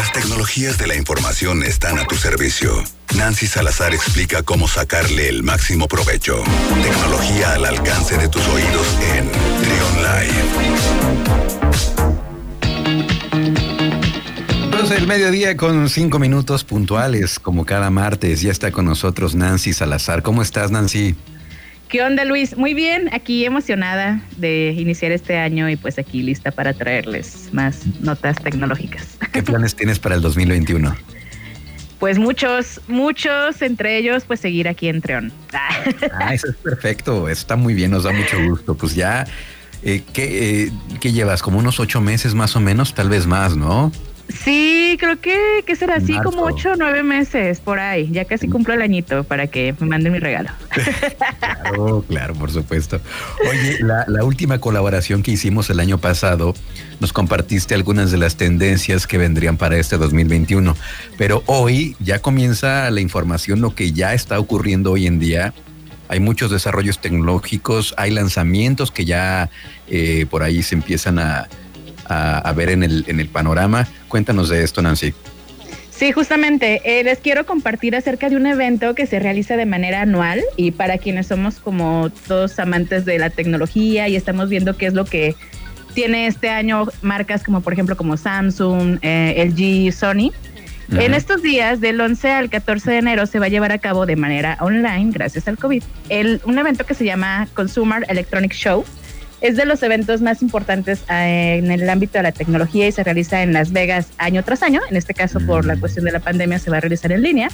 Las tecnologías de la información están a tu servicio. Nancy Salazar explica cómo sacarle el máximo provecho. Tecnología al alcance de tus oídos en Trion Live. el mediodía con cinco minutos puntuales, como cada martes. Ya está con nosotros Nancy Salazar. ¿Cómo estás, Nancy? ¿Qué onda, Luis? Muy bien, aquí emocionada de iniciar este año y pues aquí lista para traerles más notas tecnológicas. ¿Qué planes tienes para el 2021? Pues muchos, muchos, entre ellos, pues seguir aquí en Treón. Ah, eso es perfecto, está muy bien, nos da mucho gusto. Pues ya, eh, ¿qué, eh, ¿qué llevas? Como unos ocho meses más o menos, tal vez más, ¿no? Sí, creo que, que será así como ocho o nueve meses por ahí. Ya casi cumplo el añito para que me manden mi regalo. claro, claro, por supuesto. Oye, la, la, última colaboración que hicimos el año pasado, nos compartiste algunas de las tendencias que vendrían para este 2021. Pero hoy ya comienza la información, lo que ya está ocurriendo hoy en día. Hay muchos desarrollos tecnológicos, hay lanzamientos que ya eh, por ahí se empiezan a a, ver en el, en el panorama. Cuéntanos de esto, Nancy. Sí, justamente, eh, les quiero compartir acerca de un evento que se realiza de manera anual y para quienes somos como todos amantes de la tecnología y estamos viendo qué es lo que tiene este año marcas como por ejemplo como Samsung, eh, LG, Sony. En estos días, del 11 al 14 de enero, se va a llevar a cabo de manera online, gracias al COVID, el, un evento que se llama Consumer Electronic Show, es de los eventos más importantes eh, en el ámbito de la tecnología y se realiza en Las Vegas año tras año. En este caso, por la mm. cuestión de la pandemia, se va a realizar en línea.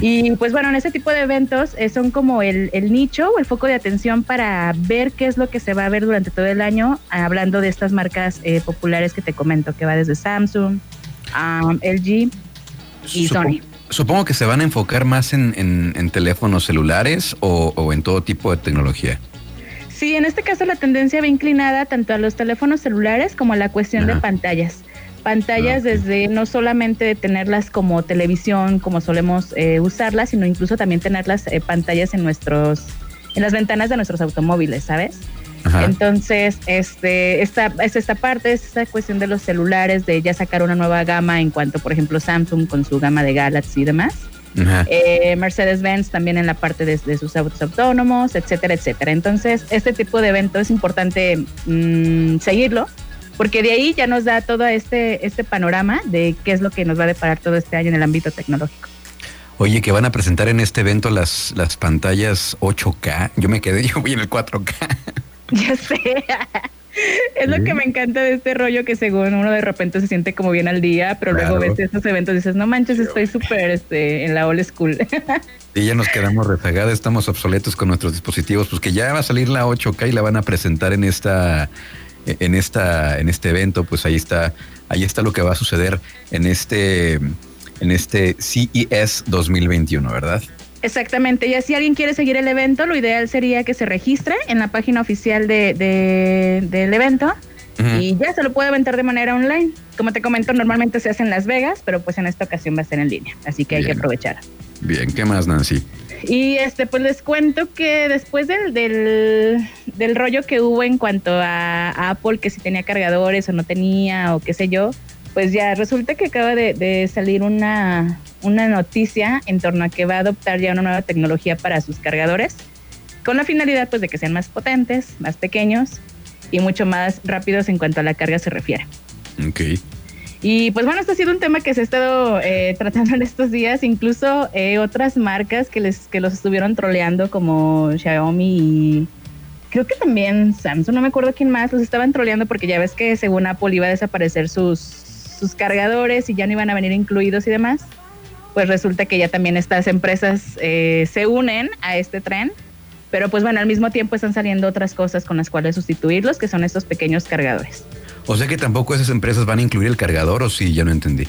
Y pues bueno, en ese tipo de eventos eh, son como el, nicho o el foco de atención para ver qué es lo que se va a ver durante todo el año, hablando de estas marcas eh, populares que te comento, que va desde Samsung, um, LG y Sony. Supongo que se van a enfocar más en, teléfonos celulares o en todo tipo de tecnología. Sí, en este caso la tendencia va inclinada tanto a los teléfonos celulares como a la cuestión de pantallas. Pantallas ah, desde no solamente tenerlas como televisión, como solemos eh, usarlas, sino incluso también tenerlas eh, pantallas en nuestros, en las ventanas de nuestros automóviles, ¿sabes? Entonces, este, esta, es esta parte, es esta cuestión de los celulares, de ya sacar una nueva gama en cuanto, por ejemplo, Samsung con su gama de Galaxy y demás. Eh, Mercedes-Benz también en la parte de, sus autos autónomos, etcétera, etcétera. Entonces, este tipo de evento es importante mm, seguirlo, porque de ahí ya nos da todo este, este panorama de qué es lo que nos va a deparar todo este año en el ámbito tecnológico. Oye, que van a presentar en este evento las, las pantallas 8K. Yo me quedé, yo voy en el 4K. Ya sé. Es lo que me encanta de este rollo que según uno de repente se siente como bien al día, pero luego ves estos eventos y dices, no manches, estoy súper este, en la old school. Y ya nos quedamos rezagados, estamos obsoletos con nuestros dispositivos, pues que ya va a salir la 8K y la van a presentar en esta, en esta, en este evento, pues ahí está, ahí está lo que va a suceder en este, en este CES 2021, ¿verdad? Exactamente, y si alguien quiere seguir el evento, lo ideal sería que se registre en la página oficial de, del evento y ya se lo puede aventar de manera online. Como te comento, normalmente se hace en Las Vegas, pero pues en esta ocasión va a ser en línea, así que hay que aprovechar. Bien, ¿qué más, Nancy? Y este, pues les cuento que después del, del, rollo que hubo en cuanto a Apple, que si tenía cargadores o no tenía, o qué sé yo, pues ya resulta que acaba de, salir una, una noticia en torno a que va a adoptar ya una nueva tecnología para sus cargadores, con la finalidad pues de que sean más potentes, más pequeños y mucho más rápidos en cuanto a la carga se refiere. Ok. Y pues bueno, esto ha sido un tema que se ha estado eh, tratando en estos días, incluso eh, otras marcas que, les, que los estuvieron troleando como Xiaomi y creo que también Samsung, no me acuerdo quién más, los estaban troleando porque ya ves que según Apple iba a desaparecer sus sus cargadores y ya no iban a venir incluidos y demás, pues resulta que ya también estas empresas eh, se unen a este tren, pero pues bueno, al mismo tiempo están saliendo otras cosas con las cuales sustituirlos, que son estos pequeños cargadores. O sea que tampoco esas empresas van a incluir el cargador, o sí, ya no entendí.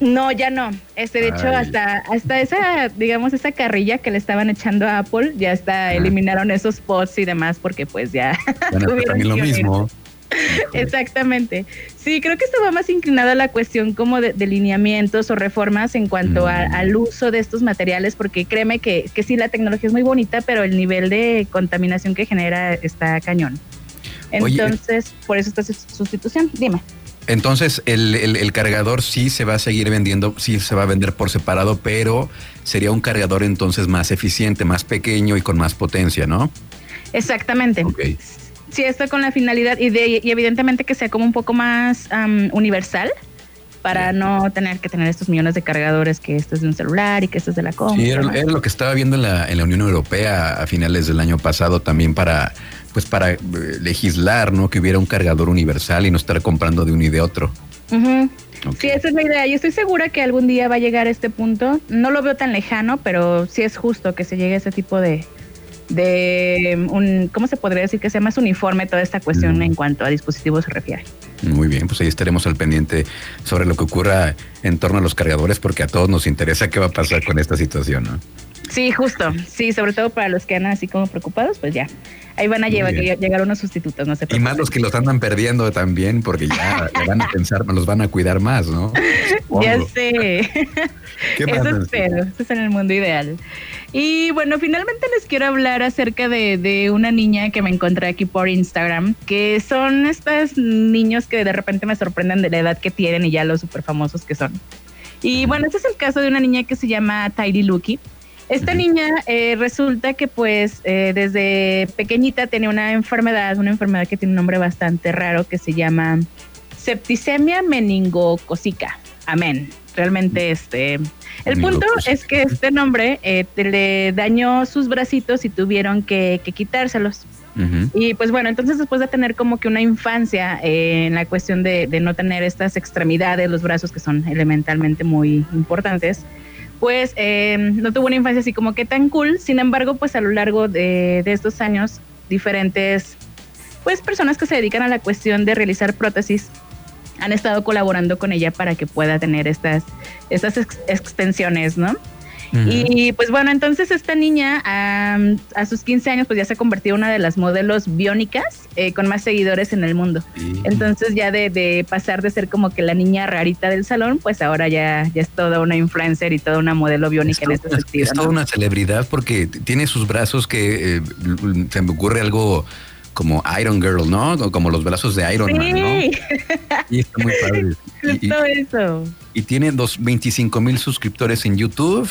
No, ya no. Este, de hecho, hasta, hasta esa, digamos, esa carrilla que le estaban echando a Apple, ya está, eliminaron esos pods y demás, porque pues ya. Bueno, también lo mismo. Exactamente. Sí, creo que esto va más inclinado a la cuestión como de, lineamientos o reformas en cuanto mm. al uso de estos materiales, porque créeme que, que sí, la tecnología es muy bonita, pero el nivel de contaminación que genera está cañón. Entonces, por eso esta sustitución. Dime. Entonces, el, el, cargador sí se va a seguir vendiendo, sí se va a vender por separado, pero sería un cargador entonces más eficiente, más pequeño y con más potencia, ¿no? Exactamente. Sí, esto con la finalidad y, de, y evidentemente que sea como un poco más universal para no tener que tener estos millones de cargadores que esto es de un celular y que esto es de la compra. Sí, era, lo que estaba viendo en la, en la Unión Europea a finales del año pasado también para pues para eh, legislar, ¿no? Que hubiera un cargador universal y no estar comprando de uno y de otro. Sí, esa es la idea. Y estoy segura que algún día va a llegar a este punto. No lo veo tan lejano, pero sí es justo que se llegue a ese tipo de, de un, ¿cómo se podría decir? Que sea más uniforme toda esta cuestión en cuanto a dispositivos se refiere. Muy bien, pues ahí estaremos al pendiente sobre lo que ocurra en torno a los cargadores, porque a todos nos interesa qué va a pasar con esta situación, ¿no? Sí, justo. Sí, sobre todo para los que andan así como preocupados, pues ya. Ahí van a llevar, llegar unos sustitutos, no sé. Y más los que los andan perdiendo también, porque ya van a pensar, los van a cuidar más, ¿no? ya sé. Eso espero. Eso es en el mundo ideal. Y bueno, finalmente les quiero hablar acerca de, de, una niña que me encontré aquí por Instagram, que son estos niños que de repente me sorprenden de la edad que tienen y ya los súper famosos que son. Y bueno, este es el caso de una niña que se llama Tidy Lucky. Esta niña eh, resulta que pues eh, desde pequeñita tenía una enfermedad, una enfermedad que tiene un nombre bastante raro que se llama septicemia meningocócica. Amén. Realmente este... El punto es que este nombre eh, le dañó sus bracitos y tuvieron que, quitárselos. Y pues bueno, entonces después de tener como que una infancia en la cuestión de, de, no tener estas extremidades, los brazos que son elementalmente muy importantes, pues eh, no tuvo una infancia así como que tan cool. Sin embargo, pues a lo largo de, estos años, diferentes pues personas que se dedican a la cuestión de realizar prótesis han estado colaborando con ella para que pueda tener estas, estas extensiones, ¿no? Y pues bueno, entonces esta niña a sus 15 años pues ya se ha convertido en una de las modelos biónicas eh, con más seguidores en el mundo. Entonces ya de, pasar de ser como que la niña rarita del salón, pues ahora ya, ya es toda una influencer y toda una modelo biónica en este sentido. Es toda una celebridad porque tiene sus brazos que eh, se me ocurre algo como Iron Girl, ¿no? Como los brazos de Iron Man, ¿no? Y está muy padre. Y, eso. Y tiene dos, 25 mil suscriptores en YouTube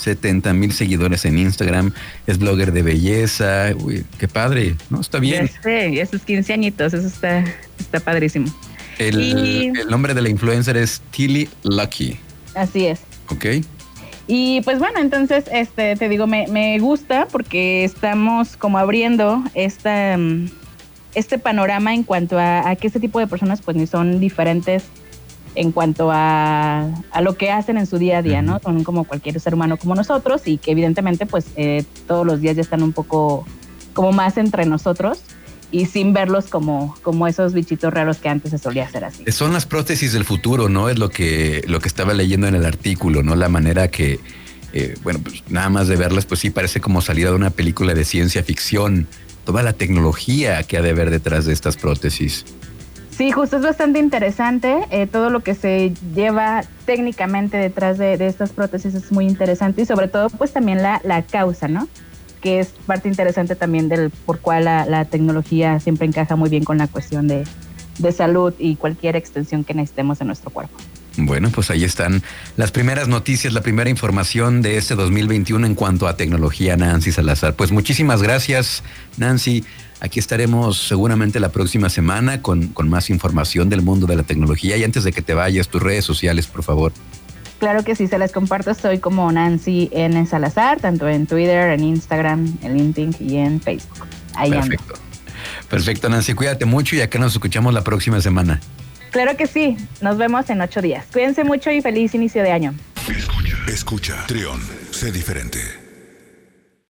70 mil seguidores en Instagram, es blogger de belleza, uy, qué padre, ¿no? Está bien. Sí, esos 15 añitos, eso está, está padrísimo. El, nombre de la influencer es Tilly Lucky. Así es. Ok. Y pues bueno, entonces, este, te digo, me, me gusta porque estamos como abriendo esta, mm, este panorama en cuanto a, a que este tipo de personas pues ni son diferentes en cuanto a, a, lo que hacen en su día a día, ¿no? Son como cualquier ser humano como nosotros y que evidentemente pues eh, todos los días ya están un poco como más entre nosotros y sin verlos como, como esos bichitos raros que antes se solía hacer así. Son las prótesis del futuro, ¿no? Es lo que, lo que estaba leyendo en el artículo, ¿no? La manera que, eh, bueno, pues nada más de verlas, pues sí parece como salida de una película de ciencia ficción. Toda la tecnología que ha de haber detrás de estas prótesis. Sí, justo es bastante interesante. Eh, todo lo que se lleva técnicamente detrás de, estas prótesis es muy interesante y sobre todo pues también la, causa, ¿no? Que es parte interesante también del por cuál la, tecnología siempre encaja muy bien con la cuestión de, de salud y cualquier extensión que necesitemos en nuestro cuerpo. Bueno, pues ahí están las primeras noticias, la primera información de este 2021 en cuanto a tecnología, Nancy Salazar. Pues muchísimas gracias, Nancy. Aquí estaremos seguramente la próxima semana con, con más información del mundo de la tecnología. Y antes de que te vayas, tus redes sociales, por favor. Claro que sí, se las comparto. Estoy como Nancy N. Salazar, tanto en Twitter, en Instagram, en LinkedIn y en Facebook. Ahí Perfecto. Perfecto, Nancy. Cuídate mucho y acá nos escuchamos la próxima semana. Claro que sí. Nos vemos en ocho días. Cuídense mucho y feliz inicio de año. Escucha, escucha. Trión, sé diferente.